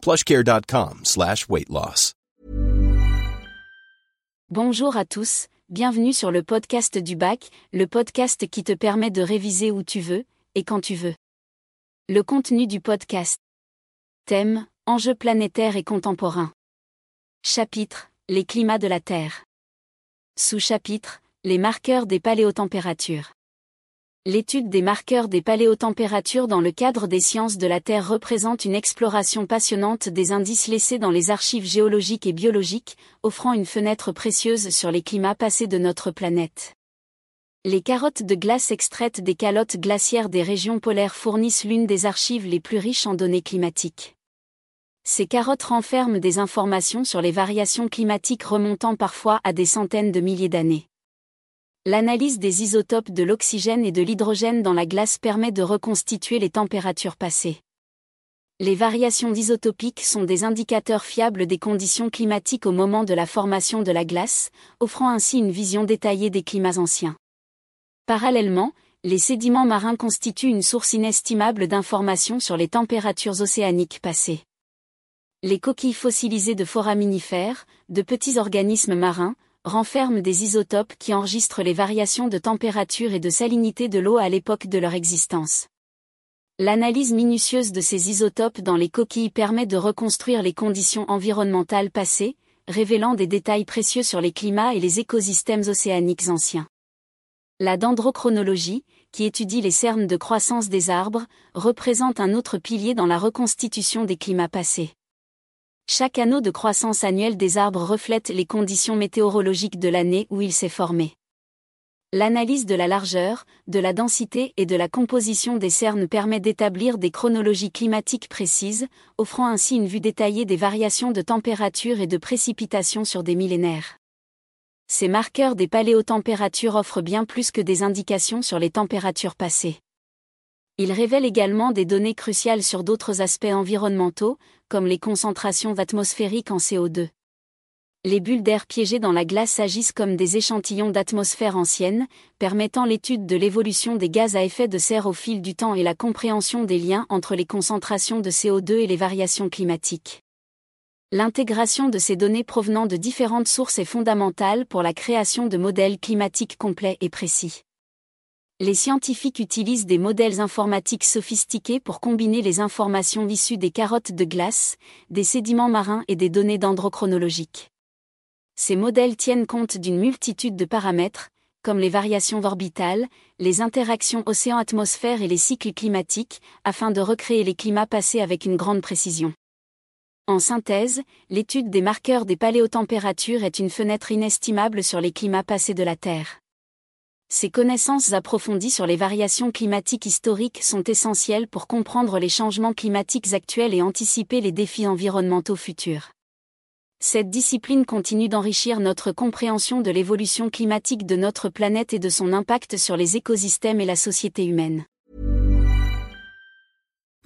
plushcare.com slash weight loss. Bonjour à tous, bienvenue sur le podcast du bac, le podcast qui te permet de réviser où tu veux, et quand tu veux. Le contenu du podcast. Thème, enjeux planétaires et contemporains. Chapitre, les climats de la Terre. Sous-chapitre, les marqueurs des paléotempératures. L'étude des marqueurs des paléotempératures dans le cadre des sciences de la Terre représente une exploration passionnante des indices laissés dans les archives géologiques et biologiques, offrant une fenêtre précieuse sur les climats passés de notre planète. Les carottes de glace extraites des calottes glaciaires des régions polaires fournissent l'une des archives les plus riches en données climatiques. Ces carottes renferment des informations sur les variations climatiques remontant parfois à des centaines de milliers d'années. L'analyse des isotopes de l'oxygène et de l'hydrogène dans la glace permet de reconstituer les températures passées. Les variations isotopiques sont des indicateurs fiables des conditions climatiques au moment de la formation de la glace, offrant ainsi une vision détaillée des climats anciens. Parallèlement, les sédiments marins constituent une source inestimable d'informations sur les températures océaniques passées. Les coquilles fossilisées de foraminifères, de petits organismes marins, renferment des isotopes qui enregistrent les variations de température et de salinité de l'eau à l'époque de leur existence. L'analyse minutieuse de ces isotopes dans les coquilles permet de reconstruire les conditions environnementales passées, révélant des détails précieux sur les climats et les écosystèmes océaniques anciens. La dendrochronologie, qui étudie les cernes de croissance des arbres, représente un autre pilier dans la reconstitution des climats passés. Chaque anneau de croissance annuelle des arbres reflète les conditions météorologiques de l'année où il s'est formé. L'analyse de la largeur, de la densité et de la composition des cernes permet d'établir des chronologies climatiques précises, offrant ainsi une vue détaillée des variations de température et de précipitation sur des millénaires. Ces marqueurs des paléotempératures offrent bien plus que des indications sur les températures passées. Ils révèlent également des données cruciales sur d'autres aspects environnementaux, comme les concentrations atmosphériques en CO2. Les bulles d'air piégées dans la glace agissent comme des échantillons d'atmosphère ancienne, permettant l'étude de l'évolution des gaz à effet de serre au fil du temps et la compréhension des liens entre les concentrations de CO2 et les variations climatiques. L'intégration de ces données provenant de différentes sources est fondamentale pour la création de modèles climatiques complets et précis. Les scientifiques utilisent des modèles informatiques sophistiqués pour combiner les informations issues des carottes de glace, des sédiments marins et des données dendrochronologiques. Ces modèles tiennent compte d'une multitude de paramètres, comme les variations orbitales, les interactions océan-atmosphère et les cycles climatiques, afin de recréer les climats passés avec une grande précision. En synthèse, l'étude des marqueurs des paléotempératures est une fenêtre inestimable sur les climats passés de la Terre. Ces connaissances approfondies sur les variations climatiques historiques sont essentielles pour comprendre les changements climatiques actuels et anticiper les défis environnementaux futurs. Cette discipline continue d'enrichir notre compréhension de l'évolution climatique de notre planète et de son impact sur les écosystèmes et la société humaine.